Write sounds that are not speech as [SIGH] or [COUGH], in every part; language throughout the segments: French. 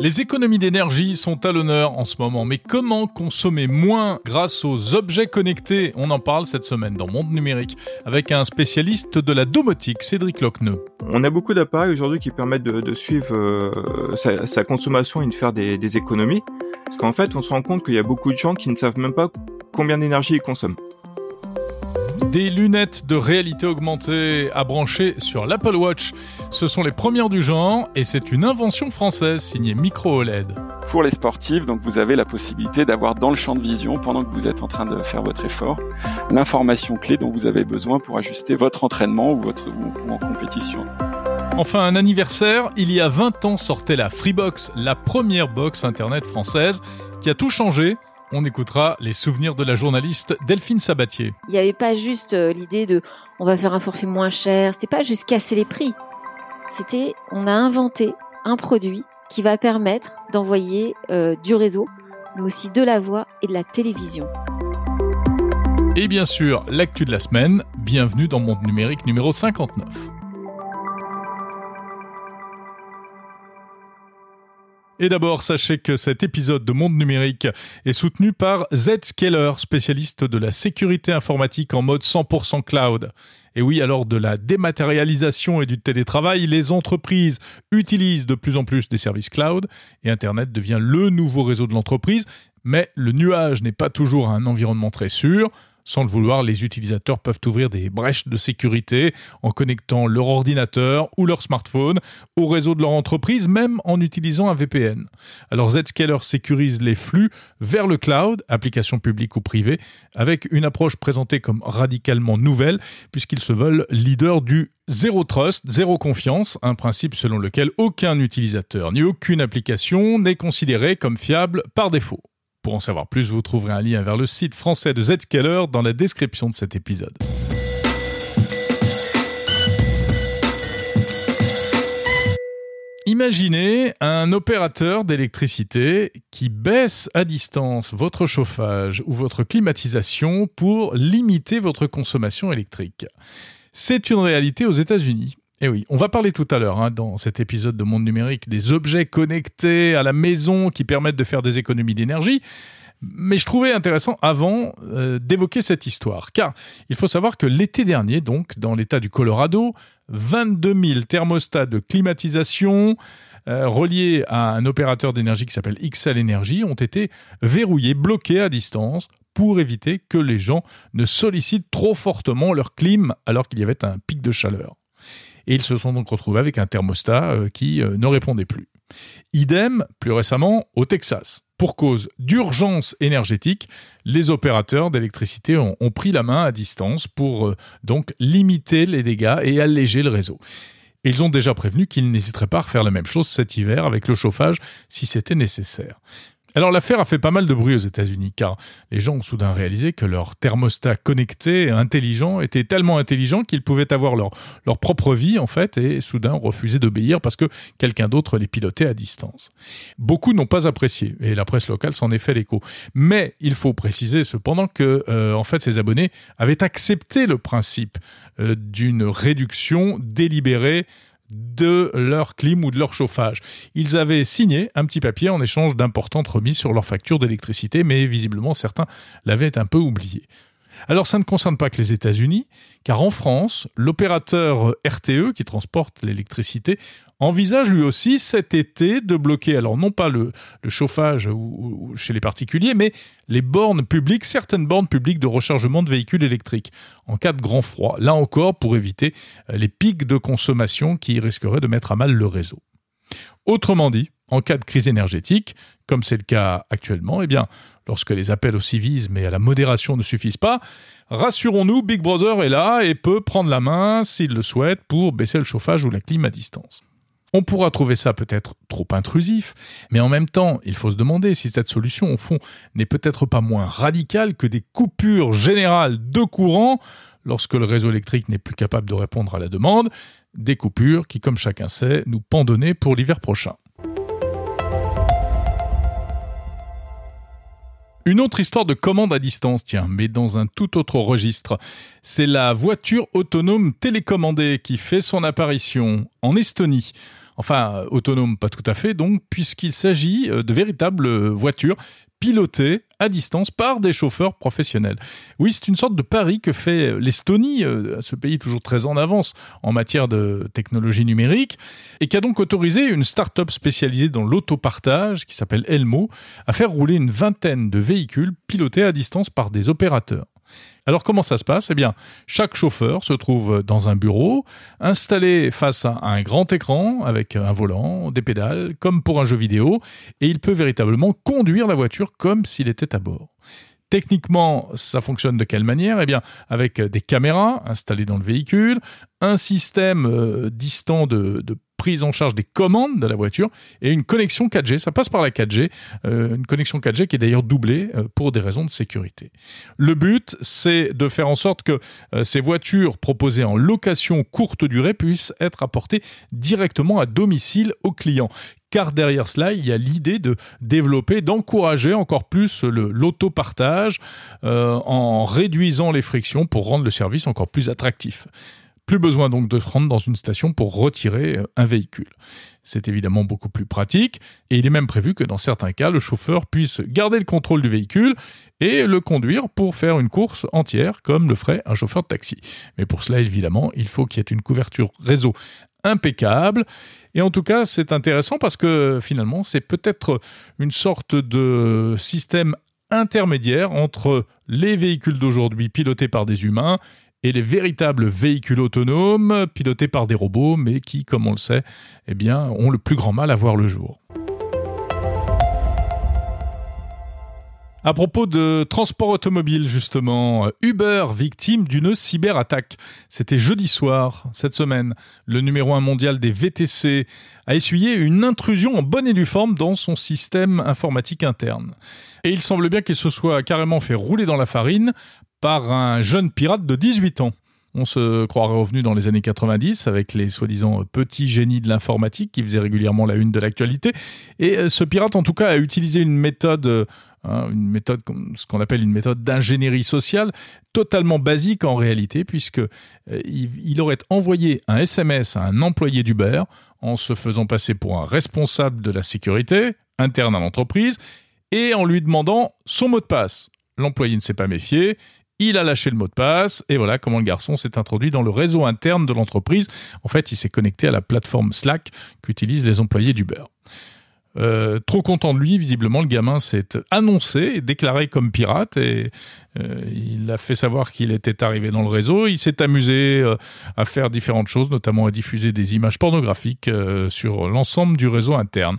Les économies d'énergie sont à l'honneur en ce moment, mais comment consommer moins grâce aux objets connectés? On en parle cette semaine dans Monde Numérique avec un spécialiste de la domotique, Cédric Locneux. On a beaucoup d'appareils aujourd'hui qui permettent de, suivre euh, sa, consommation et de faire des, des économies. Parce qu'en fait, on se rend compte qu'il y a beaucoup de gens qui ne savent même pas combien d'énergie ils consomment. Des lunettes de réalité augmentée à brancher sur l'Apple Watch. Ce sont les premières du genre et c'est une invention française signée Micro OLED. Pour les sportifs, donc vous avez la possibilité d'avoir dans le champ de vision, pendant que vous êtes en train de faire votre effort, l'information clé dont vous avez besoin pour ajuster votre entraînement ou, votre, ou en compétition. Enfin, un anniversaire, il y a 20 ans sortait la Freebox, la première box internet française qui a tout changé on écoutera les souvenirs de la journaliste Delphine Sabatier. Il n'y avait pas juste euh, l'idée de on va faire un forfait moins cher, c'était pas juste casser les prix. C'était on a inventé un produit qui va permettre d'envoyer euh, du réseau, mais aussi de la voix et de la télévision. Et bien sûr, l'actu de la semaine, bienvenue dans Monde Numérique numéro 59. Et d'abord, sachez que cet épisode de Monde Numérique est soutenu par Zscaler, spécialiste de la sécurité informatique en mode 100% cloud. Et oui, alors de la dématérialisation et du télétravail, les entreprises utilisent de plus en plus des services cloud et Internet devient le nouveau réseau de l'entreprise. Mais le nuage n'est pas toujours un environnement très sûr. Sans le vouloir, les utilisateurs peuvent ouvrir des brèches de sécurité en connectant leur ordinateur ou leur smartphone au réseau de leur entreprise, même en utilisant un VPN. Alors Zscaler sécurise les flux vers le cloud, applications publiques ou privées, avec une approche présentée comme radicalement nouvelle, puisqu'ils se veulent leaders du Zéro trust, zéro confiance, un principe selon lequel aucun utilisateur ni aucune application n'est considéré comme fiable par défaut. Pour en savoir plus, vous trouverez un lien vers le site français de Zscaler dans la description de cet épisode. Imaginez un opérateur d'électricité qui baisse à distance votre chauffage ou votre climatisation pour limiter votre consommation électrique. C'est une réalité aux États-Unis. Eh oui, on va parler tout à l'heure hein, dans cet épisode de Monde numérique des objets connectés à la maison qui permettent de faire des économies d'énergie. Mais je trouvais intéressant avant euh, d'évoquer cette histoire, car il faut savoir que l'été dernier, donc dans l'État du Colorado, 22 000 thermostats de climatisation euh, reliés à un opérateur d'énergie qui s'appelle XL Energy ont été verrouillés, bloqués à distance pour éviter que les gens ne sollicitent trop fortement leur clim alors qu'il y avait un pic de chaleur et ils se sont donc retrouvés avec un thermostat euh, qui euh, ne répondait plus. Idem, plus récemment, au Texas. Pour cause d'urgence énergétique, les opérateurs d'électricité ont, pris la main à distance pour euh, donc limiter les dégâts et alléger le réseau. ils ont déjà prévenu qu'ils n'hésiteraient pas à faire la même chose cet hiver avec le chauffage si c'était nécessaire. Alors l'affaire a fait pas mal de bruit aux États-Unis car les gens ont soudain réalisé que leur thermostat connecté intelligent était tellement intelligent qu'ils pouvaient avoir leur, leur propre vie en fait et soudain refuser d'obéir parce que quelqu'un d'autre les pilotait à distance. Beaucoup n'ont pas apprécié et la presse locale s'en est fait l'écho. Mais il faut préciser cependant que euh, en fait ces abonnés avaient accepté le principe euh, d'une réduction délibérée de leur clim ou de leur chauffage. Ils avaient signé un petit papier en échange d'importantes remises sur leur facture d'électricité, mais visiblement certains l'avaient un peu oublié. Alors ça ne concerne pas que les États-Unis, car en France, l'opérateur RTE, qui transporte l'électricité, envisage lui aussi cet été de bloquer, alors non pas le, chauffage chez les particuliers, mais les bornes publiques, certaines bornes publiques de rechargement de véhicules électriques, en cas de grand froid, là encore pour éviter euh, les pics de consommation qui risqueraient de mettre à mal le réseau. Autrement dit, en cas de crise énergétique, comme c'est le cas actuellement, eh bien, lorsque les appels au civisme et à la modération ne suffisent pas, rassurons-nous, Big Brother est là et peut prendre la main, s'il le souhaite, pour baisser le chauffage ou la clim à distance. On pourra trouver ça peut-être trop intrusif, mais en même temps, il faut se demander si cette solution, au fond, n'est peut-être pas moins radicale que des coupures générales de courant lorsque le réseau électrique n'est plus capable de répondre à la demande, des coupures qui, comme chacun sait, nous pendonner pour l'hiver prochain. Une autre histoire de commande à distance, tiens, mais dans un tout autre registre. C'est la voiture autonome télécommandée qui fait son apparition en Estonie. Enfin, autonome pas tout à fait, donc, puisqu'il s'agit euh, de véritables voitures piloté à distance par des chauffeurs professionnels. Oui, c'est une sorte de pari que fait l'Estonie, euh, ce pays toujours très en avance en matière de technologie numérique, et qui a donc autorisé une start-up spécialisée dans l'autopartage, qui s'appelle Elmo, à faire rouler une vingtaine de véhicules pilotés à distance par des opérateurs. Alors comment ça se passe? Eh bien, chaque chauffeur se trouve dans un bureau, installé face à un grand écran avec un volant, des pédales, comme pour un jeu vidéo, et il peut véritablement conduire la voiture comme s'il était à bord. Techniquement, ça fonctionne de quelle manière? Eh bien, avec des caméras installées dans le véhicule, un système euh, distant de, prise en charge des commandes de la voiture et une connexion 4G. Ça passe par la 4G, euh, une connexion 4G qui est d'ailleurs doublée euh, pour des raisons de sécurité. Le but, c'est de faire en sorte que ces voitures proposées en location courte durée puissent être apportées directement à domicile aux clients car derrière cela, il y a l'idée de développer, d'encourager encore plus l'autopartage en réduisant les frictions pour rendre le service encore plus attractif. Plus besoin donc de se rendre dans une station pour retirer euh, un véhicule. C'est évidemment beaucoup plus pratique et il est même prévu que dans certains cas, le chauffeur puisse garder le contrôle du véhicule et le conduire pour faire une course entière comme le ferait un chauffeur de taxi. Mais pour cela, évidemment, il faut qu'il y ait une couverture réseau impeccable. Et en tout cas, c'est intéressant parce que finalement, c'est peut-être une sorte de système intermédiaire entre les véhicules d'aujourd'hui pilotés par des humains et les véritables véhicules autonomes pilotés par des robots, mais qui, comme on le sait, eh ont le plus grand mal à voir le jour. À propos de transport automobile, justement, Uber victime d'une cyberattaque. C'était jeudi soir, cette semaine. Le numéro 1 mondial des VTC a essuyé une intrusion en bonne et due forme dans son système informatique interne. Et il semble bien qu'il se soit carrément fait rouler dans la farine par un jeune pirate de 18 ans. On se croirait revenu dans les années 90 avec les soi-disant petits génies de l'informatique qui faisaient régulièrement la une de l'actualité. Et euh, ce pirate, en tout cas, a utilisé une méthode, euh, hein, une méthode, ce qu'on appelle une méthode d'ingénierie sociale, totalement basique en réalité, puisque euh, il, aurait envoyé un SMS à un employé d'Uber en se faisant passer pour un responsable de la sécurité interne à l'entreprise et en lui demandant son mot de passe. L'employé ne s'est pas méfié il a lâché le mot de passe et voilà comment le garçon s'est introduit dans le réseau interne de l'entreprise. En fait, il s'est connecté à la plateforme Slack qu'utilisent les employés d'Uber. Euh, trop content de lui, visiblement, le gamin s'est annoncé déclaré comme pirate et euh, il a fait savoir qu'il était arrivé dans le réseau. Il s'est amusé euh, à faire différentes choses, notamment à diffuser des images pornographiques sur l'ensemble du réseau interne.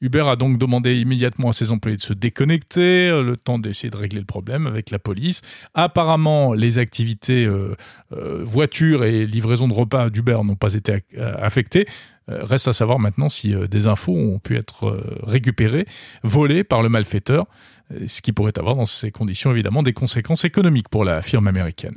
Uber a donc demandé immédiatement à ses employés de se déconnecter, euh, le temps d'essayer de régler le problème avec la police. Apparemment, les activités euh, euh, voitures et livraison de repas d'Uber n'ont pas été affectées. Reste à savoir maintenant si des infos ont pu être récupérées, volées par le malfaiteur, ce qui pourrait avoir dans ces conditions évidemment des conséquences économiques pour la firme américaine.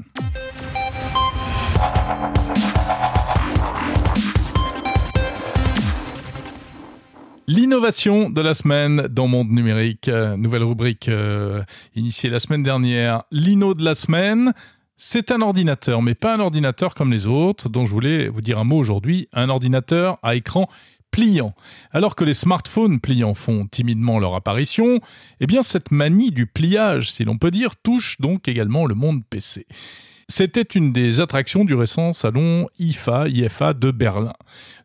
L'innovation de la semaine dans Monde Numérique, euh, nouvelle rubrique euh, initiée la semaine dernière. L'INO de la semaine, c'est un ordinateur, mais pas un ordinateur comme les autres, dont je voulais vous dire un mot aujourd'hui, un ordinateur à écran pliant. Alors que les smartphones pliants font timidement leur apparition, eh bien cette manie du pliage, si l'on peut dire, touche donc également le monde PC. C'était une des attractions du récent salon IFA, IFA de Berlin.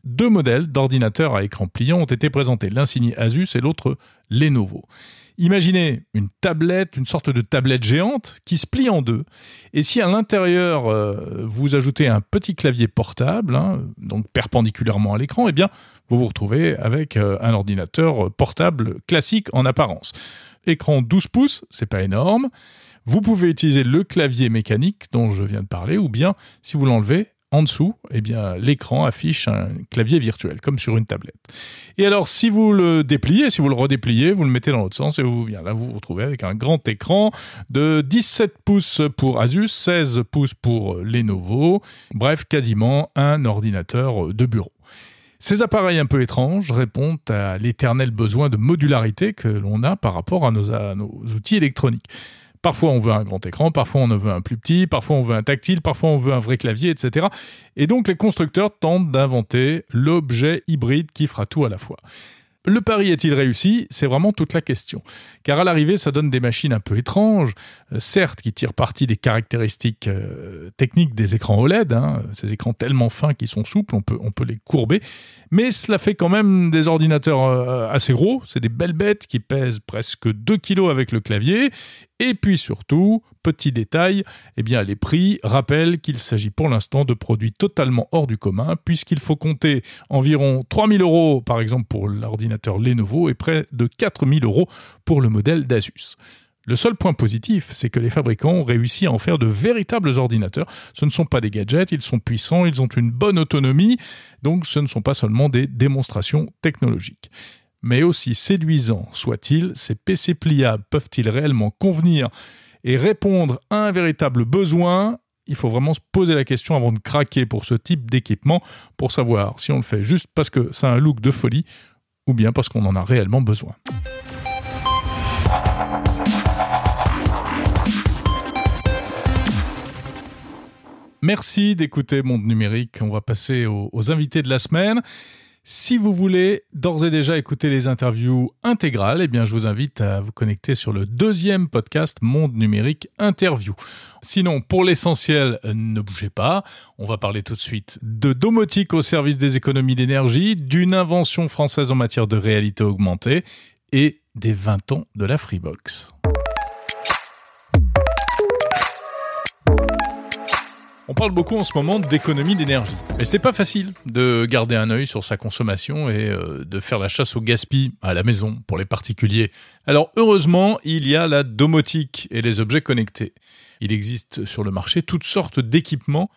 Deux modèles d'ordinateurs à écran pliant ont été présentés, l'un signé Asus et l'autre Lenovo. Imaginez une tablette, une sorte de tablette géante qui se plie en deux. Et si à l'intérieur euh, vous ajoutez un petit clavier portable, hein, donc perpendiculairement à l'écran, eh bien vous vous retrouvez avec euh, un ordinateur portable classique en apparence. Écran 12 pouces, c'est pas énorme. Vous pouvez utiliser le clavier mécanique dont je viens de parler, ou bien, si vous l'enlevez, en dessous, eh bien, l'écran affiche un clavier virtuel, comme sur une tablette. Et alors, si vous le dépliez, si vous le redépliez, vous le mettez dans l'autre sens, et vous, là, vous vous retrouvez avec un grand écran de 17 pouces pour Asus, 16 pouces pour Lenovo, bref, quasiment un ordinateur de bureau. Ces appareils un peu étranges répondent à l'éternel besoin de modularité que l'on a par rapport à nos, à nos outils électroniques. Parfois on veut un grand écran, parfois on en veut un plus petit, parfois on veut un tactile, parfois on veut un vrai clavier, etc. Et donc les constructeurs tentent d'inventer l'objet hybride qui fera tout à la fois. Le pari est-il réussi? C'est vraiment toute la question. Car à l'arrivée, ça donne des machines un peu étranges, euh, certes qui tirent parti des caractéristiques euh, techniques des écrans OLED, hein, ces écrans tellement fins qu'ils sont souples, on peut, on peut les courber, mais cela fait quand même des ordinateurs euh, assez gros, c'est des belles bêtes qui pèsent presque 2 kg avec le clavier, et puis surtout, petit détail, eh les prix rappellent qu'il s'agit pour l'instant de produits totalement hors du commun, puisqu'il faut compter environ 3000 euros par exemple pour l'ordinateur Lenovo et près de 4000 euros pour le modèle d'Asus. Le seul point positif, c'est que les fabricants ont réussi à en faire de véritables ordinateurs. Ce ne sont pas des gadgets, ils sont puissants, ils ont une bonne autonomie, donc ce ne sont pas seulement des démonstrations technologiques. Mais aussi séduisants soient-ils, ces PC pliables peuvent-ils réellement convenir et répondre à un véritable besoin? Il faut vraiment se poser la question avant de craquer pour ce type d'équipement pour savoir si on le fait juste parce que ça a un look de folie ou bien parce qu'on en a réellement besoin. Merci d'écouter Monde Numérique. On va passer aux, aux, invités de la semaine. Si vous voulez d'ores et déjà écouter les interviews intégrales, eh bien, je vous invite à vous connecter sur le deuxième podcast Monde Numérique Interview. Sinon, pour l'essentiel, ne bougez pas. On va parler tout de suite de domotique au service des économies d'énergie, d'une invention française en matière de réalité augmentée et des 20 ans de la Freebox. On parle beaucoup en ce moment d'économie d'énergie. Et c'est pas facile de garder un œil sur sa consommation et euh, de faire la chasse au gaspillage à la maison pour les particuliers. Alors heureusement, il y a la domotique et les objets connectés. Il existe sur le marché toutes sortes d'équipements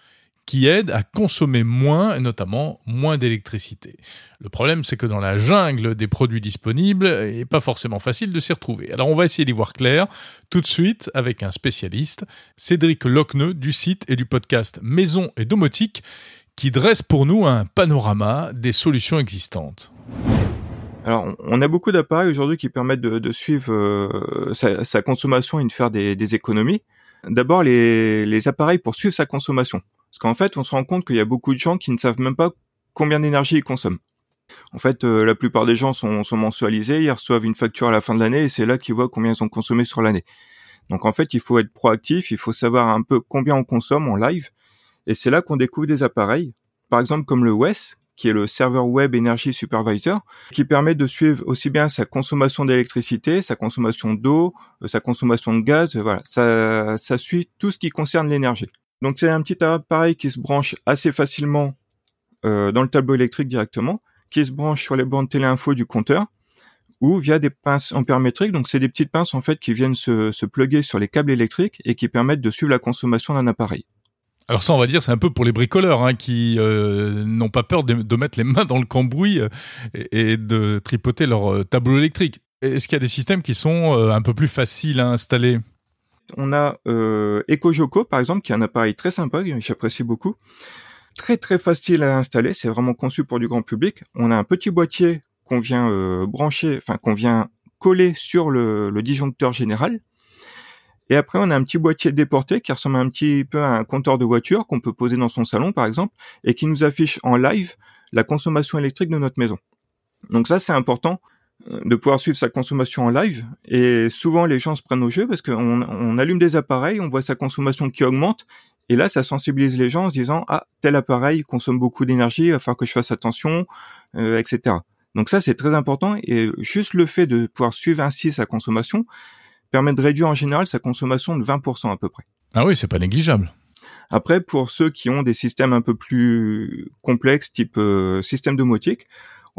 qui aident à consommer moins, et notamment moins d'électricité. Le problème, c'est que dans la jungle des produits disponibles, il n'est pas forcément facile de s'y retrouver. Alors on va essayer d'y voir clair tout de suite avec un spécialiste, Cédric Locneux du site et du podcast Maison et Domotique, qui dresse pour nous un panorama des solutions existantes. Alors, on a beaucoup d'appareils aujourd'hui qui permettent de, suivre euh, sa, consommation et de faire des, économies. D'abord, les appareils pour suivre sa consommation. Parce qu'en fait, on se rend compte qu'il y a beaucoup de gens qui ne savent même pas combien d'énergie ils consomment. En fait, euh, la plupart des gens sont, mensualisés, ils reçoivent une facture à la fin de l'année et c'est là qu'ils voient combien ils ont consommé sur l'année. Donc en fait, il faut être proactif, il faut savoir un peu combien on consomme en live et c'est là qu'on découvre des appareils, par exemple comme le WES, qui est le serveur web Energy Supervisor, qui permet de suivre aussi bien sa consommation d'électricité, sa consommation d'eau, euh, sa consommation de gaz, voilà, ça suit tout ce qui concerne l'énergie. Donc c'est un petit appareil qui se branche assez facilement euh, dans le tableau électrique directement, qui se branche sur les bandes téléinfo du compteur ou via des pinces ampère-métriques. Donc c'est des petites pinces en fait qui viennent se, se sur les câbles électriques et qui permettent de suivre la consommation d'un appareil. Alors ça, on va dire, c'est un peu pour les bricoleurs hein, qui euh, n'ont pas peur de, mettre les mains dans le cambouis euh, et, de tripoter leur tableau électrique. Est-ce qu'il y a des systèmes qui sont un peu plus faciles à installer? On a euh, EcoJoco, par exemple, qui est un appareil très sympa, que j'apprécie beaucoup. Très très facile à installer, c'est vraiment conçu pour du grand public. On a un petit boîtier qu'on vient euh, brancher, enfin qu'on vient coller sur le, disjoncteur général. Et après, on a un petit boîtier déporté qui ressemble un petit peu à un compteur de voiture qu'on peut poser dans son salon, par exemple, et qui nous affiche en live la consommation électrique de notre maison. Donc ça, c'est important de pouvoir suivre sa consommation en live. Et souvent, les gens se prennent au jeu parce qu'on on allume des appareils, on voit sa consommation qui augmente. Et là, ça sensibilise les gens en se disant, ah, tel appareil consomme beaucoup d'énergie, il va falloir que je fasse attention, euh, etc. Donc ça, c'est très important. Et juste le fait de pouvoir suivre ainsi sa consommation, permet de réduire en général sa consommation de 20% à peu près. Ah oui, c'est pas négligeable. Après, pour ceux qui ont des systèmes un peu plus complexes, type euh, système domotique,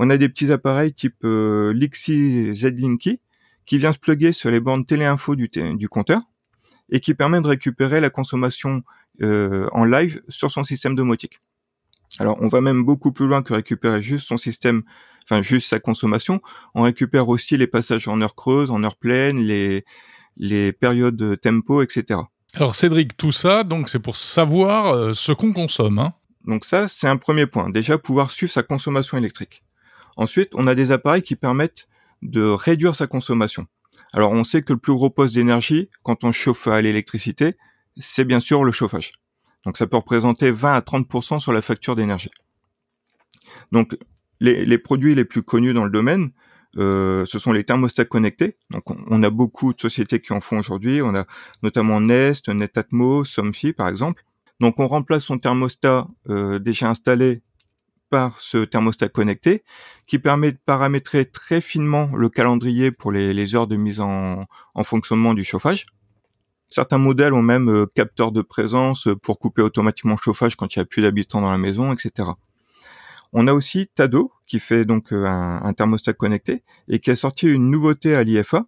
on a des petits appareils type euh, Lixi Z-Linky qui vient se plugger sur les bornes téléinfo du, du compteur et qui permet de récupérer la consommation euh, en live sur son système domotique. Alors, on va même beaucoup plus loin que récupérer juste son système, enfin juste sa consommation. On récupère aussi les passages en heure creuse, en heure pleine, les les périodes tempo, etc. Alors Cédric, tout ça, donc c'est pour savoir euh, ce qu'on consomme. Hein Donc ça, c'est un premier point. Déjà, pouvoir suivre sa consommation électrique. Ensuite, on a des appareils qui permettent de réduire sa consommation. Alors, on sait que le plus gros poste d'énergie, quand on chauffe à l'électricité, c'est bien sûr le chauffage. Donc, ça peut représenter 20 à 30% sur la facture d'énergie. Donc, les, produits les plus connus dans le domaine, euh, ce sont les thermostats connectés. Donc, on, a beaucoup de sociétés qui en font aujourd'hui. On a notamment Nest, Netatmo, Somfy, par exemple. Donc, on remplace son thermostat euh, déjà installé par ce thermostat connecté qui permet de paramétrer très finement le calendrier pour les, heures de mise en, fonctionnement du chauffage. Certains modèles ont même euh, capteur de présence pour couper automatiquement le chauffage quand il n'y a plus d'habitants dans la maison, etc. On a aussi Tado qui fait donc euh, un, thermostat connecté et qui a sorti une nouveauté à l'IFA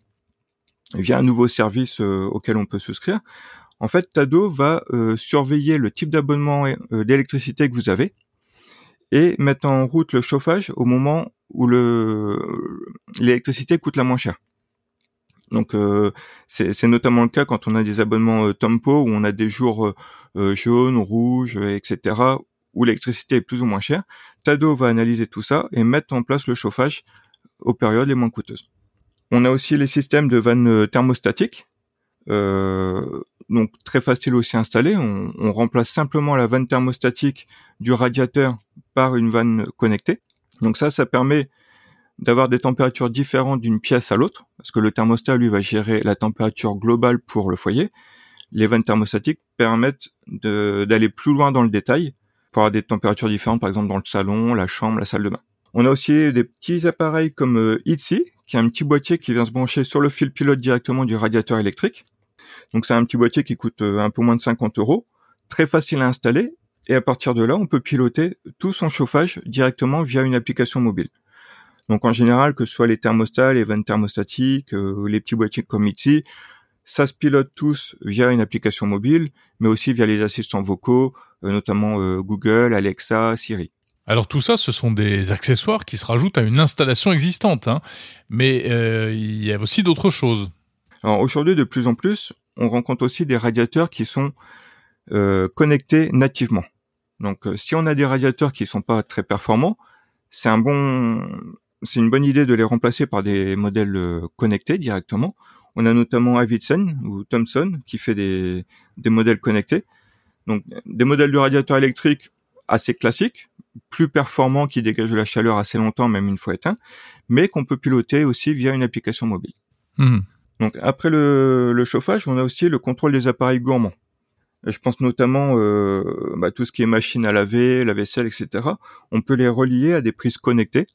via un nouveau service euh, auquel on peut souscrire. En fait, Tado va surveiller le type d'abonnement d'électricité que vous avez et mettre en route le chauffage au moment où le l'électricité coûte la moins cher. Donc euh, c'est notamment le cas quand on a des abonnements euh, Tempo où on a des jours euh, euh jaunes, rouges, etc. où l'électricité est plus ou moins chère. Tado va analyser tout ça et mettre en place le chauffage aux périodes les moins coûteuses. On a aussi les systèmes de vannes thermostatiques. donc très facile aussi à installer. On, on remplace simplement la vanne thermostatique du radiateur par une vanne connectée. Donc ça, ça permet d'avoir des températures différentes d'une pièce à l'autre, parce que le thermostat, lui, va gérer la température globale pour le foyer. Les vannes thermostatiques permettent d'aller plus loin dans le détail pour avoir des températures différentes, par exemple dans le salon, la chambre, la salle de bain. On a aussi des petits appareils comme euh, qui est un petit boîtier qui vient se brancher sur le fil pilote directement du radiateur électrique. Donc c'est un petit boîtier qui coûte euh, un peu moins de 50 euros, très facile à installer et à partir de là, on peut piloter tout son chauffage directement via une application mobile. Donc en général, que ce soit les thermostats, les vannes thermostatiques, euh, les petits boîtiers comme ici, ça se pilote tous via une application mobile, mais aussi via les assistants vocaux, euh, notamment euh, Google, Alexa, Siri. Alors tout ça, ce sont des accessoires qui se rajoutent à une installation existante, hein. mais il y a aussi d'autres choses. Alors aujourd'hui, de plus en plus, on rencontre aussi des radiateurs qui sont connectés nativement. Donc, euh, si on a des radiateurs qui sont pas très performants, c'est un bon, c'est une bonne idée de les remplacer par des modèles euh, connectés directement. On a notamment Avidsen ou Thomson qui fait des, des modèles connectés. Donc, des modèles de radiateurs électriques assez classiques, plus performants, qui dégagent de la chaleur assez longtemps, même une fois éteint, mais qu'on peut piloter aussi via une application mobile. Mmh. Donc, après le, le chauffage, on a aussi le contrôle des appareils gourmands. Je pense notamment euh, bah, tout ce qui est machine à laver, la vaisselle, etc. On peut les relier à des prises connectées.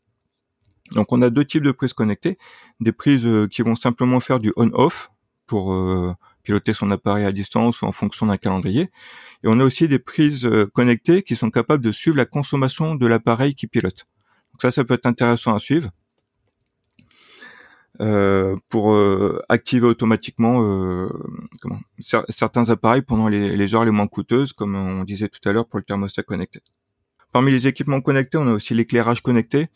Donc on a deux types de prises connectées, des prises euh, qui vont simplement faire du on/off pour euh, piloter son appareil à distance ou en fonction d'un calendrier. Et on a aussi des prises euh, connectées qui sont capables de suivre la consommation de l'appareil qui pilote. Donc ça, ça peut être intéressant à suivre. Euh, pour euh, activer automatiquement euh, comment, certains appareils pendant les, heures les moins coûteuses, comme on disait tout à l'heure pour le thermostat connecté. Parmi les équipements connectés, on a aussi l'éclairage connecté,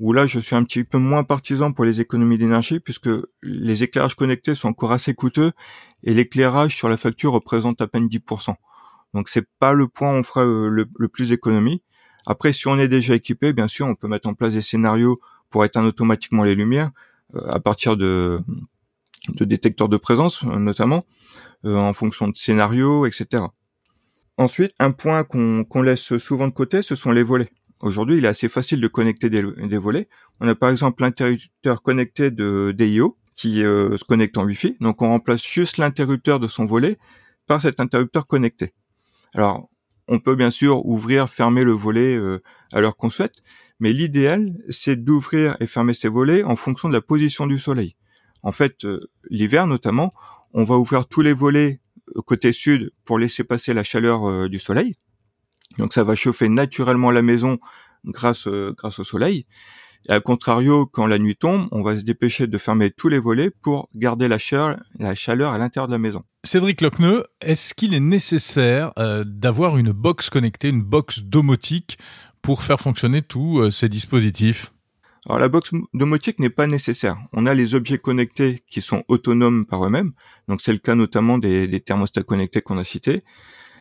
où là je suis un petit peu moins partisan pour les économies d'énergie, puisque les éclairages connectés sont encore assez coûteux, et l'éclairage sur la facture représente à peine 10%. Donc c'est pas le point où on fera le, le plus d'économie. Après, si on est déjà équipé, bien sûr, on peut mettre en place des scénarios pour éteindre automatiquement les lumières, à partir de, détecteurs de présence notamment, euh, en fonction de scénarios, etc. Ensuite, un point qu'on laisse souvent de côté, ce sont les volets. Aujourd'hui, il est assez facile de connecter des, volets. On a par exemple l'interrupteur connecté de DIO qui euh, se connecte en Wi-Fi. Donc on remplace juste l'interrupteur de son volet par cet interrupteur connecté. Alors, on peut bien sûr ouvrir, fermer le volet euh, à l'heure qu'on souhaite, mais l'idéal, c'est d'ouvrir et fermer ces volets en fonction de la position du soleil. En fait, euh, l'hiver notamment, on va ouvrir tous les volets euh, côté sud pour laisser passer la chaleur euh, du soleil. Donc ça va chauffer naturellement la maison grâce grâce au soleil. Et à contrario, quand la nuit tombe, on va se dépêcher de fermer tous les volets pour garder la chaleur, la chaleur à l'intérieur de la maison. Cédric Locneux, est-ce qu'il est nécessaire d'avoir une box connectée, une box domotique pour faire fonctionner tous euh, ces dispositifs alors la box domotique n'est pas nécessaire. On a les objets connectés qui sont autonomes par eux-mêmes. Donc c'est le cas notamment des, thermostats connectés qu'on a cités.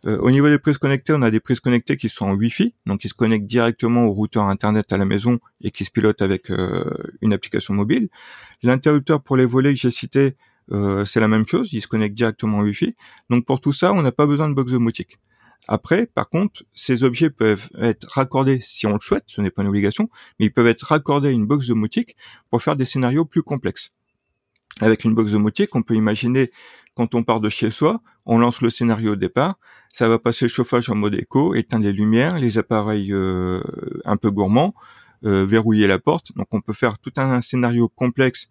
Euh, au niveau des prises connectées, on a des prises connectées qui sont en Wi-Fi, donc qui se connectent directement au routeur Internet à la maison et qui se pilotent avec euh, une application mobile. L'interrupteur pour les volets que j'ai cité, euh, c'est la même chose, il se connecte directement au Wi-Fi. Donc pour tout ça, on n'a pas besoin de box domotique. Après, par contre, ces objets peuvent être raccordés si on le souhaite, ce n'est pas une obligation, mais ils peuvent être raccordés à une box domotique pour faire des scénarios plus complexes. Avec une box domotique, on peut imaginer quand on part de chez soi, on lance le scénario au départ, ça va passer le chauffage en mode éco, éteindre les lumières, les appareils euh, un peu gourmands, euh, verrouiller la porte. Donc on peut faire tout un scénario complexe,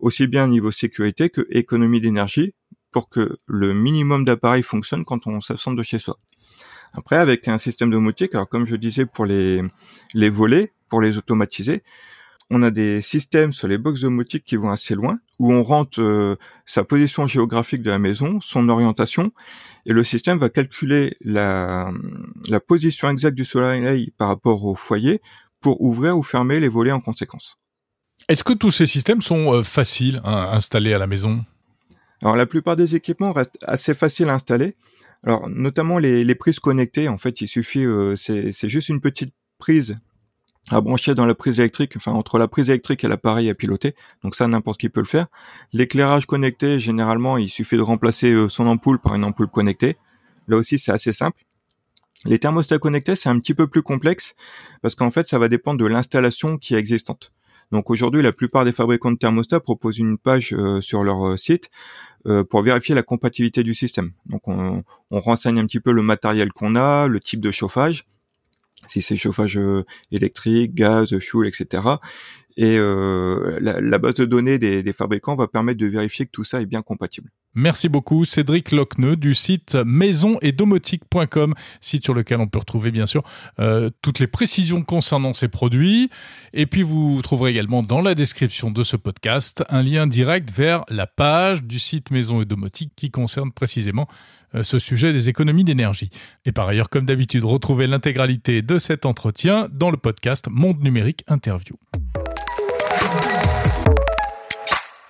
aussi bien au niveau sécurité que économie d'énergie, pour que le minimum d'appareils fonctionne quand on s'absente de chez soi. Après, avec un système domotique, alors comme je disais pour les, les volets, pour les automatiser, on a des systèmes sur les box domotiques qui vont assez loin, où on rentre euh, sa position géographique de la maison, son orientation, et le système va calculer la, la position exacte du soleil par rapport au foyer pour ouvrir ou fermer les volets en conséquence. Est-ce que tous ces systèmes sont euh, faciles à installer à la maison? Alors la plupart des équipements restent assez faciles à installer. Alors notamment les, prises connectées, en fait il suffit, euh, c'est juste une petite prise à brancher dans la prise électrique, enfin entre la prise électrique et l'appareil à piloter. Donc ça, n'importe qui peut le faire. L'éclairage connecté, généralement, il suffit de remplacer euh, son ampoule par une ampoule connectée. Là aussi, c'est assez simple. Les thermostats connectés, c'est un petit peu plus complexe parce qu'en fait, ça va dépendre de l'installation qui est existante. Donc aujourd'hui, la plupart des fabricants de thermostats proposent une page euh, sur leur euh, site pour vérifier la compatibilité du système. Donc on, on renseigne un petit peu le matériel qu'on a, le type de chauffage si c'est chauffage euh, électrique, gaz, fuel, etc. Et euh, la, base de données des, fabricants va permettre de vérifier que tout ça est bien compatible. Merci beaucoup Cédric Locneux du site maison-et-domotique.com, site sur lequel on peut retrouver bien sûr euh, toutes les précisions concernant ces produits. Et puis vous trouverez également dans la description de ce podcast un lien direct vers la page du site Maison et Domotique qui concerne précisément euh, ce sujet des économies d'énergie. Et par ailleurs, comme d'habitude, retrouvez l'intégralité de cet entretien dans le podcast Monde Numérique Interview.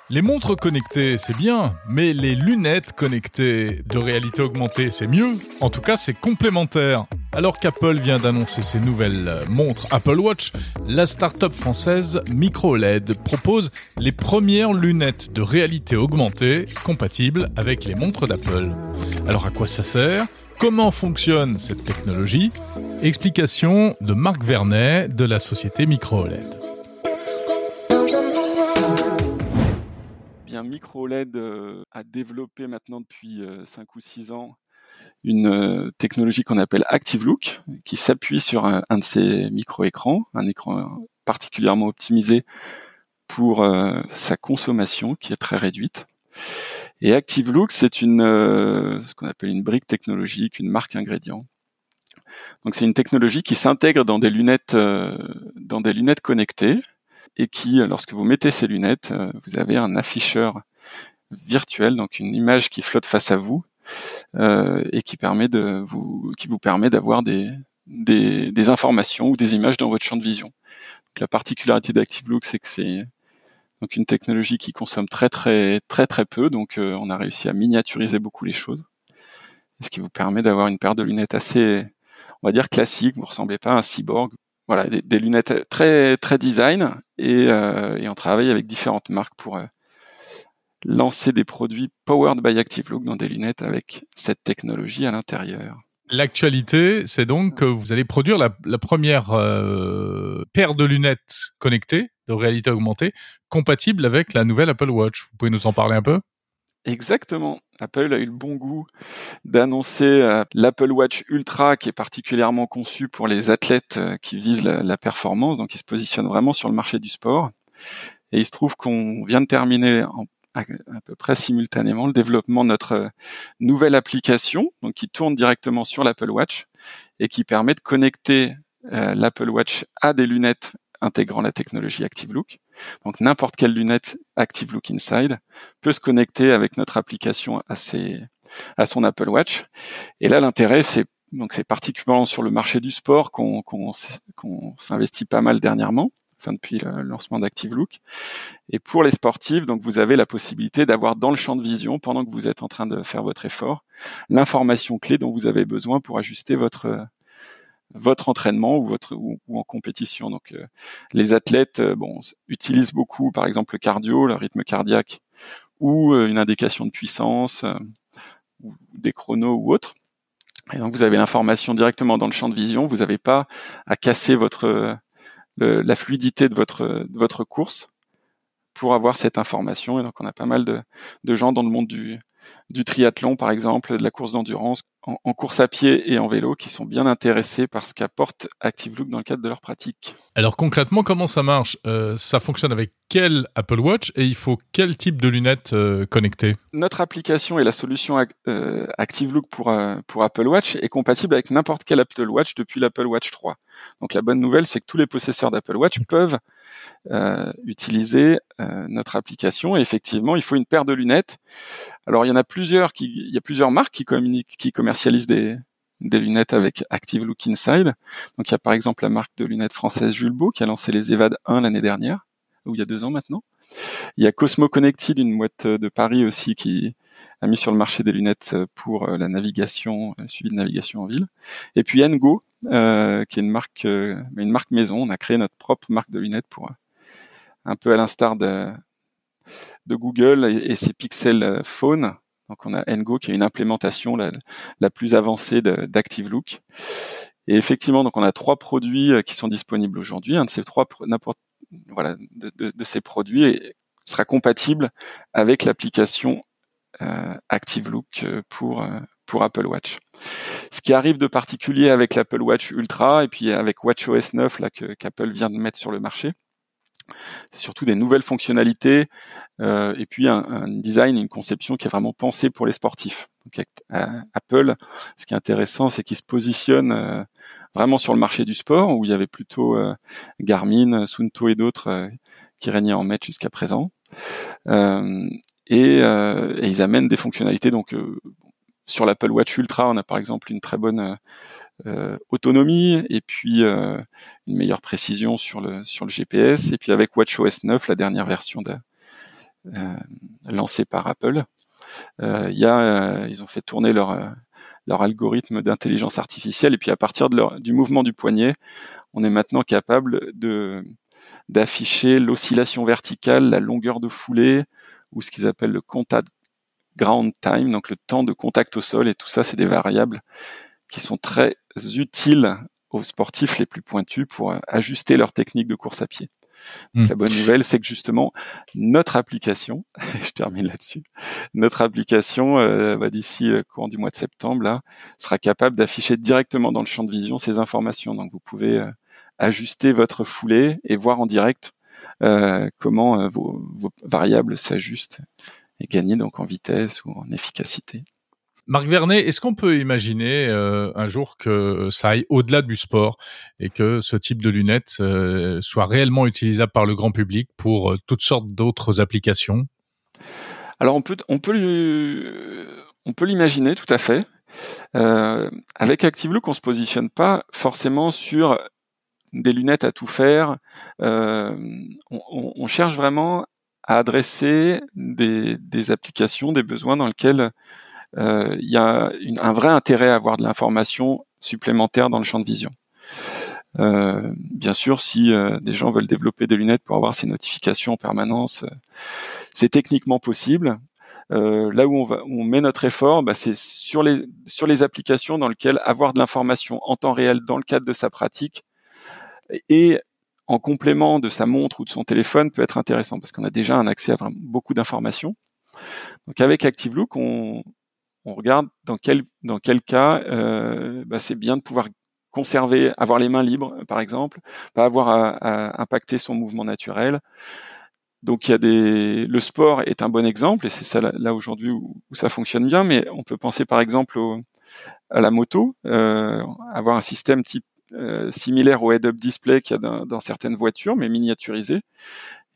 Les montres connectées, c'est bien, mais les lunettes connectées de réalité augmentée, c'est mieux. En tout cas, c'est complémentaire. Alors qu'Apple vient d'annoncer ses nouvelles montres Apple Watch, la start-up française MicroLED propose les premières lunettes de réalité augmentée compatibles avec les montres d'Apple. Alors à quoi ça sert? Comment fonctionne cette technologie? Explication de Marc Vernet de la société MicroLED. MicroLED euh, a développé maintenant depuis 5 euh, ou 6 ans une euh, technologie qu'on appelle ActiveLook, qui s'appuie sur un, de ces micro-écrans, un écran particulièrement optimisé pour sa consommation, qui est très réduite. Et ActiveLook, c'est une ce qu'on appelle une brique technologique, une marque ingrédient. Donc c'est une technologie qui s'intègre dans des lunettes dans des lunettes connectées et qui, lorsque vous mettez ces lunettes, euh, vous avez un afficheur virtuel, donc une image qui flotte face à vous euh, et qui permet de vous, qui vous permet d'avoir des, des, informations ou des images dans votre champ de vision. La particularité d'ActiveLook, c'est que c'est donc une technologie qui consomme très très très très peu, donc euh, on a réussi à miniaturiser beaucoup les choses, ce qui vous permet d'avoir une paire de lunettes assez, on va dire classique. Vous ressemblez pas à un cyborg, voilà, des, lunettes très très design et, euh, et, on travaille avec différentes marques pour euh, lancer des produits powered by ActiveLook dans des lunettes avec cette technologie à l'intérieur. L'actualité, c'est donc que vous allez produire la, la première euh, paire de lunettes connectées de réalité augmentée compatible avec la nouvelle Apple Watch. Vous pouvez nous en parler un peu? Exactement. Apple a eu le bon goût d'annoncer euh, l'Apple Watch Ultra qui est particulièrement conçu pour les athlètes euh, qui visent la, performance, donc il se positionne vraiment sur le marché du sport. Et il se trouve qu'on vient de terminer à, peu près simultanément le développement de notre euh, nouvelle application, donc qui tourne directement sur l'Apple Watch et qui permet de connecter l'Apple Watch à des lunettes intégrant la technologie Active Look. Donc n'importe quelle lunette Active Look Inside peut se connecter avec notre application à, à son Apple Watch. Et là, l'intérêt, c'est donc c'est particulièrement sur le marché du sport qu'on qu'on s'investit pas mal dernièrement. enfin depuis le lancement d'Active Look. Et pour les sportifs, donc vous avez la possibilité d'avoir dans le champ de vision, pendant que vous êtes en train de faire votre effort, l'information clé dont vous avez besoin pour ajuster votre votre entraînement ou votre ou, en compétition. Donc euh, les athlètes euh, bon utilisent beaucoup par exemple le cardio, le rythme cardiaque ou euh, une indication de puissance ou des chronos ou autres. Et donc vous avez l'information directement dans le champ de vision, vous n'avez pas à casser votre la fluidité de votre de votre course pour avoir cette information. Et donc on a pas mal de, de gens dans le monde du du triathlon par exemple, de la course d'endurance en, course à pied et en vélo qui sont bien intéressés par ce qu'apporte ActiveLook dans le cadre de leur pratique. Alors concrètement, comment ça marche? Euh, Ça fonctionne avec quel Apple Watch et il faut quel type de lunettes euh, connectées? Notre application et la solution euh, ActiveLook pour, pour Apple Watch est compatible avec n'importe quel Apple Watch depuis l'Apple Watch 3. Donc la bonne nouvelle, c'est que tous les possesseurs d'Apple Watch peuvent utiliser notre application. Et effectivement, il faut une paire de lunettes. Alors il y en il y a plusieurs marques qui commercialisent commercialise des, lunettes avec Active Look Inside. Donc il y a par exemple la marque de lunettes française Beau qui a lancé les Evad 1 l'année dernière, ou il y a deux ans maintenant. Il y a Cosmo Connected, une boîte de Paris aussi qui a mis sur le marché des lunettes pour euh, la navigation, euh, suivi de navigation en ville. Et puis Ngo, euh, qui est une marque, maison. On a créé notre propre marque de lunettes pour un peu à l'instar de, de Google et, et ses Pixel Phone donc on a Ngo qui est une implémentation la, plus avancée d'ActiveLook. Et effectivement, donc on a trois produits euh, qui sont disponibles aujourd'hui. Un de ces trois, n'importe voilà, de, ces produits sera compatible avec l'application euh, ActiveLook euh, pour euh, pour Apple Watch. Ce qui arrive de particulier avec l'Apple Watch Ultra et puis avec WatchOS 9 là qu'Apple vient de mettre sur le marché, c'est surtout des nouvelles fonctionnalités euh, et puis un, un, design, une conception qui est vraiment pensée pour les sportifs. Donc, Apple, ce qui est intéressant, c'est qu'il se positionne euh, vraiment sur le marché du sport, où il y avait plutôt euh, Garmin, Sunto et d'autres euh, qui régnaient en maître jusqu'à présent. Et, et, ils amènent des fonctionnalités. Donc, sur l'Apple Watch Ultra, on a par exemple une très bonne euh, autonomie et puis euh, une meilleure précision sur le GPS et puis avec WatchOS 9 la dernière version euh, lancée par Apple ils ont fait tourner leur leur algorithme d'intelligence artificielle. Et puis à partir du mouvement du poignet on est maintenant capable d'afficher l'oscillation verticale la longueur de foulée ou ce qu'ils appellent le contact ground time donc le temps de contact au sol et tout ça c'est des variables qui sont très utiles aux sportifs les plus pointus pour euh, ajuster leur technique de course à pied. Hmm. La bonne nouvelle, c'est que justement notre application, [LAUGHS] je termine là-dessus, notre application, euh, bah, d'ici le courant du mois de septembre, là, sera capable d'afficher directement dans le champ de vision ces informations. Donc vous pouvez euh, ajuster votre foulée et voir en direct comment vos, vos variables s'ajustent et gagner donc en vitesse ou en efficacité. Marc Vernet, est-ce qu'on peut imaginer euh, un jour que ça aille au-delà du sport et que ce type de lunettes euh, soit réellement utilisable par le grand public pour euh, toutes sortes d'autres applications? Alors on peut on peut on peut l'imaginer tout à fait. avec ActiveLook, on se positionne pas forcément sur des lunettes à tout faire. On, on, cherche vraiment à adresser des, des applications, des besoins dans lesquels euh, il y a un vrai intérêt à avoir de l'information supplémentaire dans le champ de vision. Euh, bien sûr, si euh, des gens veulent développer des lunettes pour avoir ces notifications en permanence, c'est techniquement possible. là où on, va, où on met notre effort, bah, c'est sur les sur les applications dans lesquelles avoir de l'information en temps réel dans le cadre de sa pratique et en complément de sa montre ou de son téléphone peut être intéressant parce qu'on a déjà un accès à beaucoup d'informations. Donc avec ActiveLook, on, on regarde dans quel dans quel cas euh, bah, c'est bien de pouvoir conserver, avoir les mains libres, par exemple, pas avoir à, impacter son mouvement naturel. Donc il y a des, le sport est un bon exemple et c'est ça là, aujourd'hui où, ça fonctionne bien. Mais on peut penser par exemple à la moto, euh, avoir un système type euh, similaire au head-up display qu'il y a dans, dans, certaines voitures, mais miniaturisé,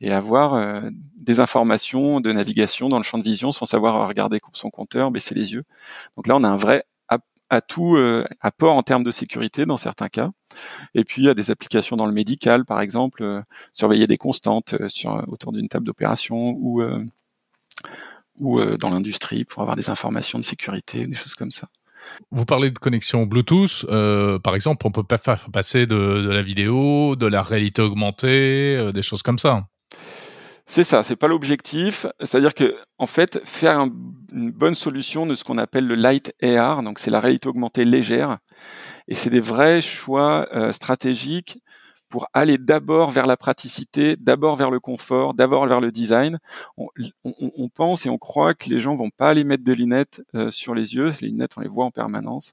et avoir euh, des informations de navigation dans le champ de vision sans savoir regarder son compteur, baisser les yeux. Donc là, on a un vrai à tout euh, apport en termes de sécurité dans certains cas. Et puis il y a des applications dans le médical, par exemple, euh, surveiller des constantes euh, sur autour d'une table d'opération ou ou dans l'industrie pour avoir des informations de sécurité, des choses comme ça. Vous parlez de connexion Bluetooth, par exemple, on peut pas faire passer de, de, la vidéo, de la réalité augmentée, des choses comme ça. C'est ça, c'est pas l'objectif. C'est-à-dire que, en fait, faire une bonne solution de ce qu'on appelle le light AR, donc c'est la réalité augmentée légère, et c'est des vrais choix euh, stratégiques pour aller d'abord vers la praticité, d'abord vers le confort, d'abord vers le design. On, pense et on croit que les gens vont pas aller mettre des lunettes euh, sur les yeux. Les lunettes, on les voit en permanence.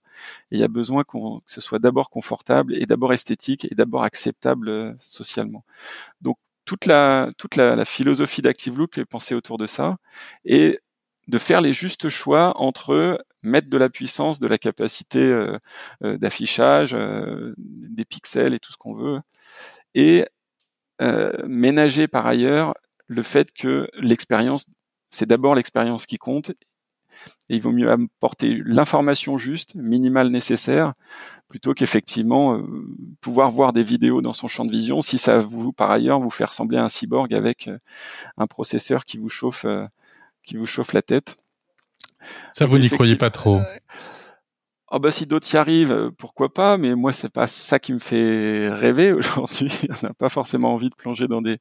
Et il y a besoin que ce soit d'abord confortable et d'abord esthétique et d'abord acceptable euh, socialement. Donc toute la toute la, philosophie d'Active Look est pensée autour de ça et de faire les justes choix entre mettre de la puissance, de la capacité euh, euh, d'affichage, euh, des pixels et tout ce qu'on veut, et ménager par ailleurs le fait que l'expérience, c'est d'abord l'expérience qui compte et il vaut mieux apporter l'information juste, minimale nécessaire, plutôt qu'effectivement euh, pouvoir voir des vidéos dans son champ de vision si ça vous, par ailleurs, vous fait ressembler à un cyborg avec un processeur qui vous chauffe, euh, qui vous chauffe la tête. Ça, vous n'y croyez pas trop Oh bah si d'autres y arrivent, pourquoi pas, mais moi c'est pas ça qui me fait rêver [LAUGHS] aujourd'hui. on n'a pas forcément envie de plonger dans des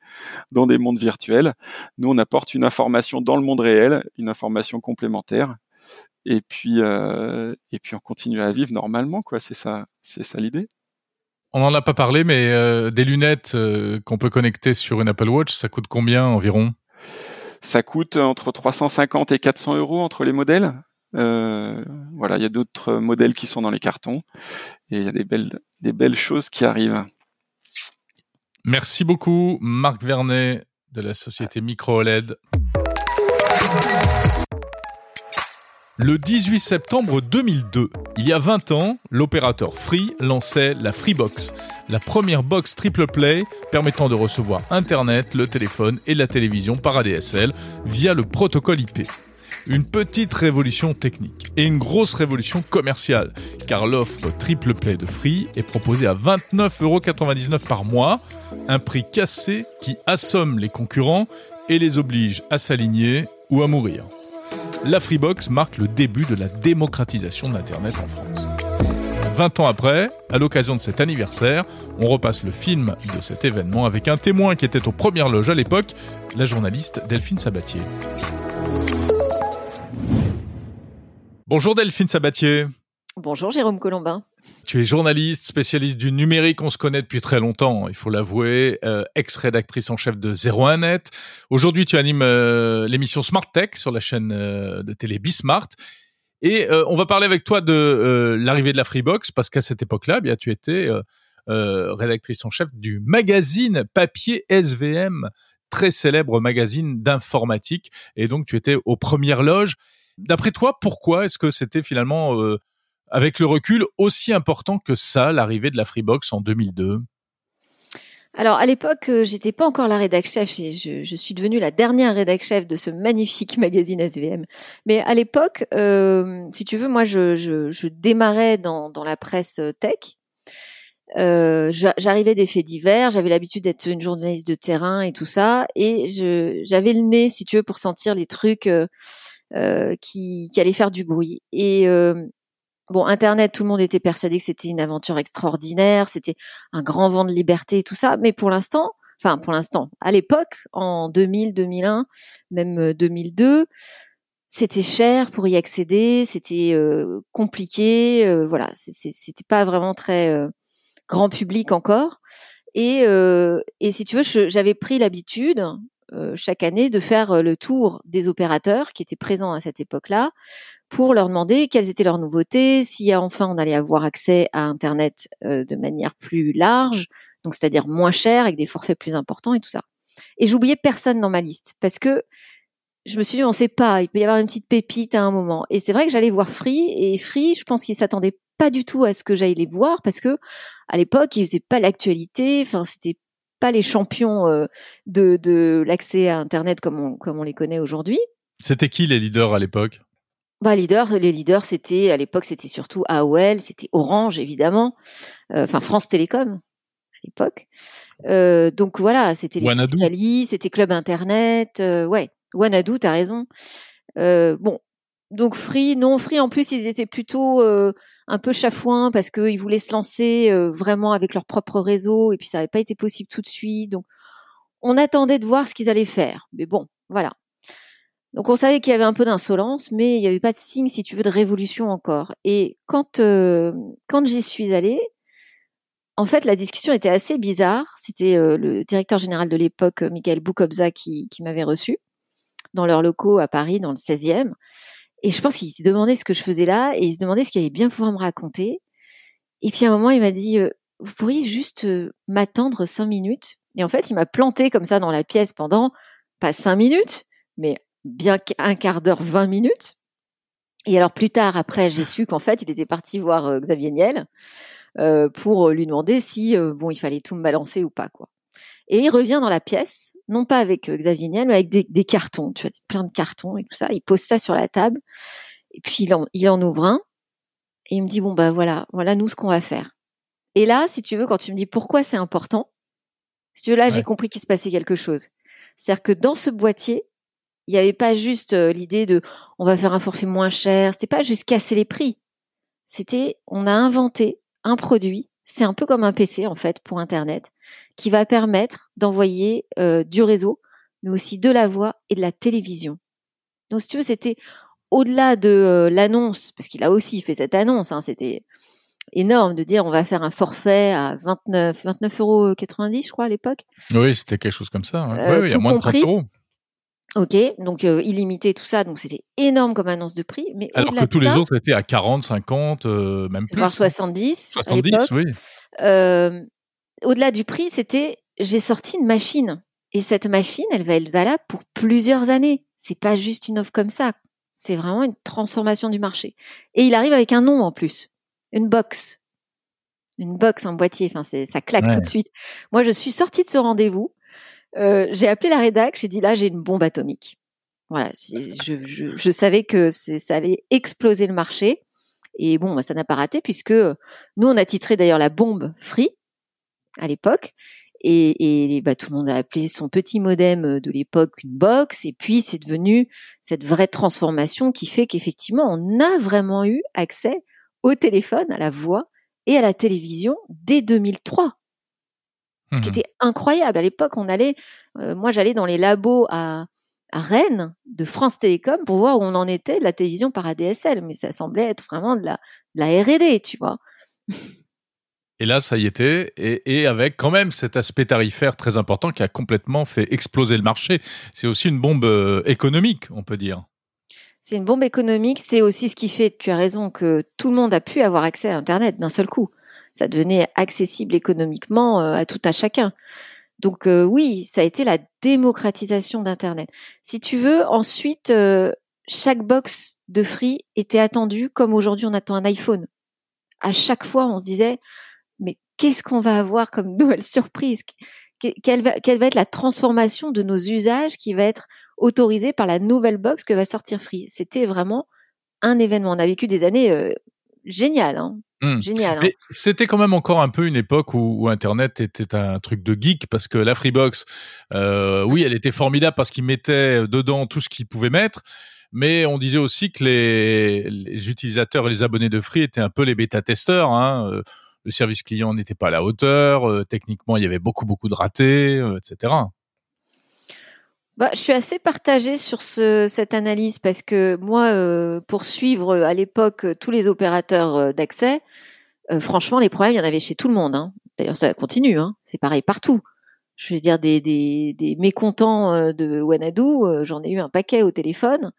dans des mondes virtuels. Nous on apporte une information dans le monde réel, une information complémentaire, et puis euh, et puis on continue à vivre normalement quoi. C'est ça c'est ça l'idée. On n'en a pas parlé, mais euh, des lunettes euh, qu'on peut connecter sur une Apple Watch, ça coûte combien environ? Ça coûte entre 350 et 400 euros entre les modèles. Euh, voilà, il y a d'autres modèles qui sont dans les cartons et il y a des belles, des belles choses qui arrivent. Merci beaucoup, Marc Vernet de la société Micro OLED. Le 18 septembre 2002, il y a 20 ans, l'opérateur Free lançait la Freebox, la première box triple play permettant de recevoir Internet, le téléphone et la télévision par ADSL via le protocole IP. Une petite révolution technique et une grosse révolution commerciale, car l'offre triple play de Free est proposée à 29,99€ par mois, un prix cassé qui assomme les concurrents et les oblige à s'aligner ou à mourir. La Freebox marque le début de la démocratisation de l'Internet en France. 20 ans après, à l'occasion de cet anniversaire, on repasse le film de cet événement avec un témoin qui était aux premières loges à l'époque, la journaliste Delphine Sabatier. Bonjour Delphine Sabatier. Bonjour Jérôme Colombin. Tu es journaliste, spécialiste du numérique, on se connaît depuis très longtemps, il faut l'avouer, euh, ex-rédactrice en chef de 01net. Aujourd'hui, tu animes euh, l'émission Smart Tech sur la chaîne euh, de télé Bismart. Et on va parler avec toi de l'arrivée de la Freebox, parce qu'à cette époque-là, eh bien tu étais rédactrice en chef du magazine papier SVM, très célèbre magazine d'informatique. Et donc, tu étais aux premières loges. D'après toi, pourquoi est-ce que c'était finalement, avec le recul, aussi important que ça, l'arrivée de la Freebox en 2002 alors à l'époque, euh, j'étais pas encore la rédac chef. Je, suis devenue la dernière rédac chef de ce magnifique [LAUGHS] magazine SVM. Mais à l'époque, euh, si tu veux, moi, je, démarrais dans, la presse tech. Euh, J'arrivais des faits divers. J'avais l'habitude d'être une journaliste de terrain et tout ça, et j'avais le nez, si tu veux, pour sentir les trucs. Qui, qui allait faire du bruit. Et bon, Internet, tout le monde était persuadé que c'était une aventure extraordinaire, c'était un grand vent de liberté et tout ça. Mais pour l'instant, enfin pour l'instant, à l'époque, en 2000, 2001, même 2002, euh, c'était cher pour y accéder, c'était euh, compliqué, euh, voilà, c'était pas vraiment très grand public encore. Et, et si tu veux, j'avais pris l'habitude euh, chaque année de faire euh, le tour des opérateurs qui étaient présents à cette époque-là pour leur demander quelles étaient leurs nouveautés, si enfin on allait avoir accès à Internet euh, de manière plus large, donc c'est-à-dire moins cher, avec des forfaits plus importants et tout ça. Et j'oubliais personne dans ma liste parce que je me suis dit, on sait pas, il peut y avoir une petite pépite à un moment. Et c'est vrai que j'allais voir Free et Free, je pense qu'ils s'attendaient pas du tout à ce que j'aille les voir parce que à l'époque, ils faisaient pas l'actualité, enfin c'était pas les champions euh, de, l'accès à Internet comme on les connaît aujourd'hui. C'était qui les leaders à l'époque? Bah, leader, les leaders, c'était à l'époque, c'était surtout AOL, c'était Orange évidemment, euh, enfin France Télécom à l'époque. Euh, donc voilà, c'était les c'était Club Internet, euh, ouais, Wanadu, t'as raison. Euh, bon, donc Free, non Free en plus ils étaient plutôt euh, un peu chafouins parce qu'ils voulaient se lancer vraiment avec leur propre réseau et puis ça n'avait pas été possible tout de suite. Donc on attendait de voir ce qu'ils allaient faire, mais bon, voilà. Donc on savait qu'il y avait un peu d'insolence, mais il n'y avait pas de signe, si tu veux, de révolution encore. Et quand euh, quand j'y suis allée, en fait, la discussion était assez bizarre. C'était euh, le directeur général de l'époque, euh, Michael Boukobza, qui, qui m'avait reçu dans leurs locaux à Paris, dans le 16e. Et je pense qu'il se demandait ce que je faisais là, et il se demandait ce qu'il allait bien pouvoir me raconter. Et puis à un moment, il m'a dit, vous pourriez juste m'attendre cinq minutes? Et en fait, il m'a planté comme ça dans la pièce pendant pas cinq minutes, mais bien un quart d'heure, 20 minutes. Et alors plus tard, après, j'ai su qu'en fait, il était parti voir euh, Xavier Niel euh, pour lui demander si euh, bon, il fallait tout me balancer ou pas, quoi. Et il revient dans la pièce, non pas avec Xavier Niel, mais avec des, cartons, tu vois, plein de cartons et tout ça. Il pose ça sur la table, et puis il en, il en ouvre un, et il me dit bon bah voilà, voilà nous ce qu'on va faire. Et là, si tu veux, quand tu me dis pourquoi c'est important, si tu veux, là j'ai compris qu'il se passait quelque chose. C'est-à-dire que dans ce boîtier, il n'y avait pas juste euh, l'idée de on va faire un forfait moins cher. C'était pas juste casser les prix. C'était on a inventé un produit. C'est un peu comme un PC en fait pour Internet qui va permettre d'envoyer euh, du réseau, mais aussi de la voix et de la télévision. Donc si tu veux, c'était au-delà de euh, l'annonce, parce qu'il a aussi fait cette annonce. Hein, c'était énorme de dire on va faire un forfait à 29, 29 euros 90, je crois à l'époque. Oui, c'était quelque chose comme ça. oui, il y a moins de 30 euros. Ok, donc euh, illimité, tout ça, donc c'était énorme comme annonce de prix. Mais Alors que tous les autres étaient à 40, 50, euh, même plus. Voire 70. 70, oui. Euh, au-delà du prix, c'était j'ai sorti une machine. Et cette machine, elle va être valable pour plusieurs années. C'est pas juste une offre comme ça. C'est vraiment une transformation du marché. Et il arrive avec un nom en plus. Une box. Une box en boîtier. Enfin, ça claque tout de suite. Moi, je suis sortie de ce rendez-vous euh, j'ai appelé la rédac, j'ai dit là j'ai une bombe atomique. Voilà, je, je, je, savais que ça allait exploser le marché. Et bon, bah, ça n'a pas raté puisque nous, on a titré d'ailleurs la bombe Free à l'époque. Et, et bah, tout le monde a appelé son petit modem de l'époque une box. Et puis, c'est devenu cette vraie transformation qui fait qu'effectivement, on a vraiment eu accès au téléphone, à la voix et à la télévision dès 2003 ce qui mmh était incroyable. À l'époque, on allait, euh, moi j'allais dans les labos à, Rennes de France Télécom pour voir où on en était de la télévision par ADSL, mais ça semblait être vraiment de la, la R&D, tu vois. Et là, ça y était, et, avec quand même cet aspect tarifaire très important qui a complètement fait exploser le marché. C'est aussi une bombe euh, économique, on peut dire. C'est une bombe économique, c'est aussi ce qui fait, tu as raison, que tout le monde a pu avoir accès à Internet d'un seul coup ça devenait accessible économiquement euh, à tout à chacun. Donc euh, oui, ça a été la démocratisation d'Internet. Si tu veux, ensuite, euh, chaque box de Free était attendue comme aujourd'hui on attend un iPhone. À chaque fois, on se disait, mais qu'est-ce qu'on va avoir comme [LAUGHS] nouvelle surprise? Quelle va, quelle va être la transformation de nos usages qui va être autorisée par la nouvelle box que va sortir Free? C'était vraiment un événement. On a vécu des années géniales. Hein. Mmh. Génial. Hein. C'était quand même encore un peu une époque où, Internet était un truc de geek parce que la Freebox, euh, oui, elle était formidable parce qu'ils mettaient dedans tout ce qu'ils pouvaient mettre, mais on disait aussi que les, utilisateurs et les abonnés de Free étaient un peu les bêta-testeurs. Hein. Euh, le service client n'était pas à la hauteur, euh, techniquement il y avait beaucoup beaucoup de ratés, etc. Bah, je suis assez partagée sur ce, cette analyse parce que moi, euh, pour suivre à l'époque tous les opérateurs euh, d'accès, euh, franchement, les problèmes, il y en avait chez tout le monde. Hein. D'ailleurs, ça continue. Hein. C'est pareil partout. Je veux dire, des, des, des mécontents de Wanadu, j'en ai eu un paquet au téléphone.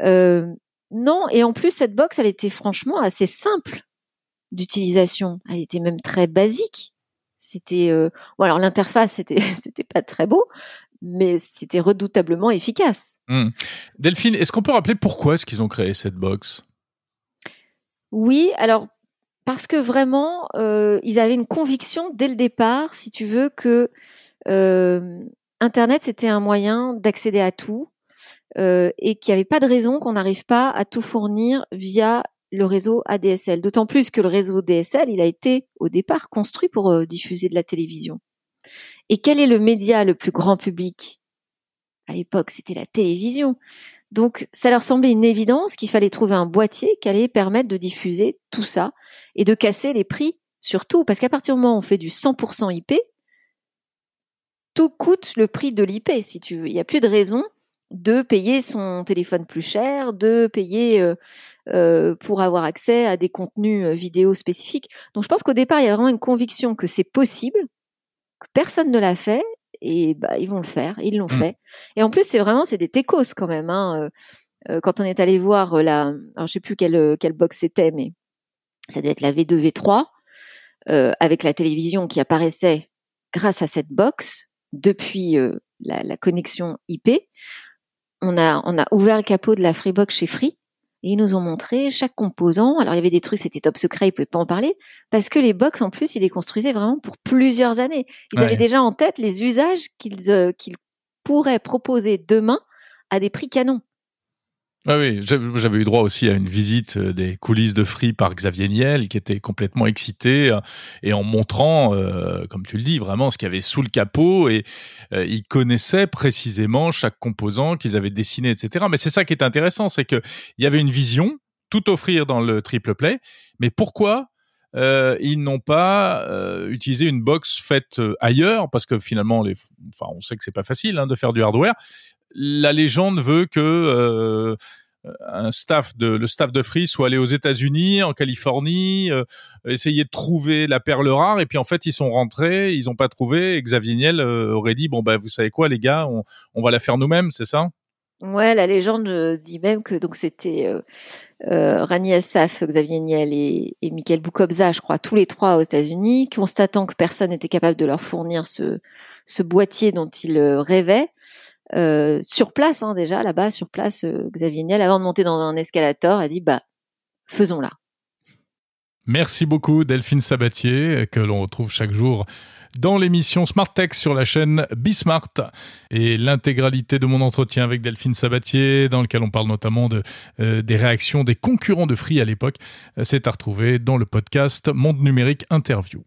non, et en plus, cette box, elle était franchement assez simple d'utilisation. Elle était même très basique. C'était, bon, alors l'interface, c'était, [LAUGHS] c'était pas très beau, mais c'était redoutablement efficace. Hmm. Delphine, est-ce qu'on peut rappeler pourquoi est-ce qu'ils ont créé cette box? Oui, alors parce que vraiment, euh, ils avaient une conviction dès le départ, si tu veux, que euh, Internet c'était un moyen d'accéder à tout. euh, et qu'il n'y avait pas de raison qu'on n'arrive pas à tout fournir via le réseau ADSL. D'autant plus que le réseau DSL, il a été au départ construit pour diffuser de la télévision. Et quel est le média le plus grand public? À l'époque, c'était la télévision. Donc, ça leur semblait une évidence qu'il fallait trouver un boîtier qui allait permettre de diffuser tout ça et de casser les prix, surtout parce qu'à partir du moment où on fait du 100% IP, tout coûte le prix de l'IP, si tu veux. Il n'y a plus de raison de payer son téléphone plus cher, de payer euh, euh, pour avoir accès à des contenus euh, vidéo spécifiques. Donc je pense qu'au départ, il y a vraiment une conviction que c'est possible, personne ne l'a fait, et bah, ils vont le faire, ils l'ont mmh. fait. Et en plus, c'est vraiment, c'est des techos quand même. Hein. quand on est allé voir la, alors je sais plus quelle, quelle box c'était, mais ça devait être la V2, V3, avec la télévision qui apparaissait grâce à cette box depuis la, la, connexion IP on a, on a ouvert le capot de la Freebox chez Free et ils nous ont montré chaque composant. Alors il y avait des trucs, c'était top secret, ils pouvaient pas en parler parce que les box en plus, ils les construisaient vraiment pour plusieurs années. Ils avaient déjà en tête les usages qu'ils euh, qu'ils pourraient proposer demain à des prix canons. Ah oui, j'avais eu droit aussi à une visite euh, des coulisses de Free par Xavier Niel, qui était complètement excité euh, et en montrant, euh, comme tu le dis, vraiment ce qu'il y avait sous le capot et il connaissait précisément chaque composant qu'ils avaient dessiné, etc. Mais c'est ça qui est intéressant, c'est que il y avait une vision, tout offrir dans le triple play, mais pourquoi ils n'ont pas utilisé une box faite ailleurs? Parce que finalement, enfin, on sait que c'est pas facile hein, de faire du hardware, la légende veut que euh, le staff de Free soit allé aux États-Unis, en Californie, euh, essayer de trouver la perle rare et puis en fait ils sont rentrés, ils n'ont pas trouvé. Et Xavier Niel euh, aurait dit bon bah vous savez quoi les gars, on, va la faire nous-mêmes, c'est ça? Ouais, la légende dit même que donc c'était Rani Assaf, Xavier Niel et, et Michael Boukobza, je crois, tous les trois aux États-Unis, constatant que personne n'était capable de leur fournir ce boîtier dont ils rêvaient. Euh, sur place hein, déjà là-bas sur place euh, Xavier Niel avant de monter dans un escalator a dit bah faisons-la. Merci beaucoup Delphine Sabatier que l'on retrouve chaque jour dans l'émission Smart Tech sur la chaîne Bismart et l'intégralité de mon entretien avec Delphine Sabatier dans lequel on parle notamment euh, des réactions des concurrents de Free à l'époque c'est à retrouver dans le podcast Monde numérique interview.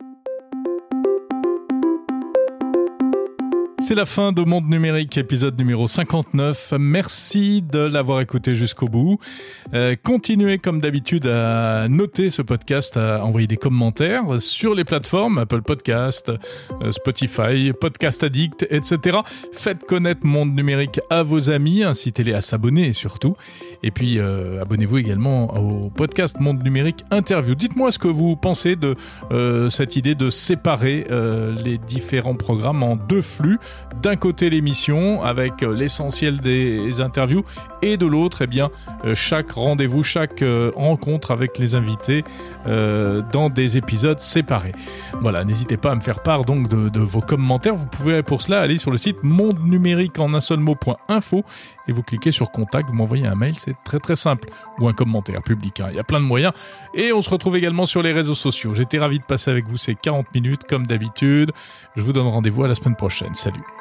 C'est la fin de Monde Numérique, épisode numéro 59. Merci de l'avoir écouté jusqu'au bout. Euh, continuez comme d'habitude à noter ce podcast, à envoyer des commentaires sur les plateformes Apple Podcast, euh, Spotify, Podcast Addict, etc. Faites connaître Monde Numérique à vos amis, incitez-les à s'abonner surtout. Et puis euh, abonnez-vous également au podcast Monde Numérique Interview. Dites-moi ce que vous pensez de cette idée de séparer les différents programmes en deux flux d'un côté l'émission avec euh, l'essentiel des interviews et de l'autre, eh euh, chaque rendez-vous, chaque euh, rencontre avec les invités dans des épisodes séparés. Voilà, n'hésitez pas à me faire part donc de, vos commentaires. Vous pouvez pour cela aller sur le site monde numérique en un seul mot.info et vous cliquez sur contact, vous m'envoyez un mail, c'est très très simple ou un commentaire public. Hein. Il y a plein de moyens et on se retrouve également sur les réseaux sociaux. J'étais ravi de passer avec vous ces 40 minutes comme d'habitude. Je vous donne rendez-vous à la semaine prochaine. Salut.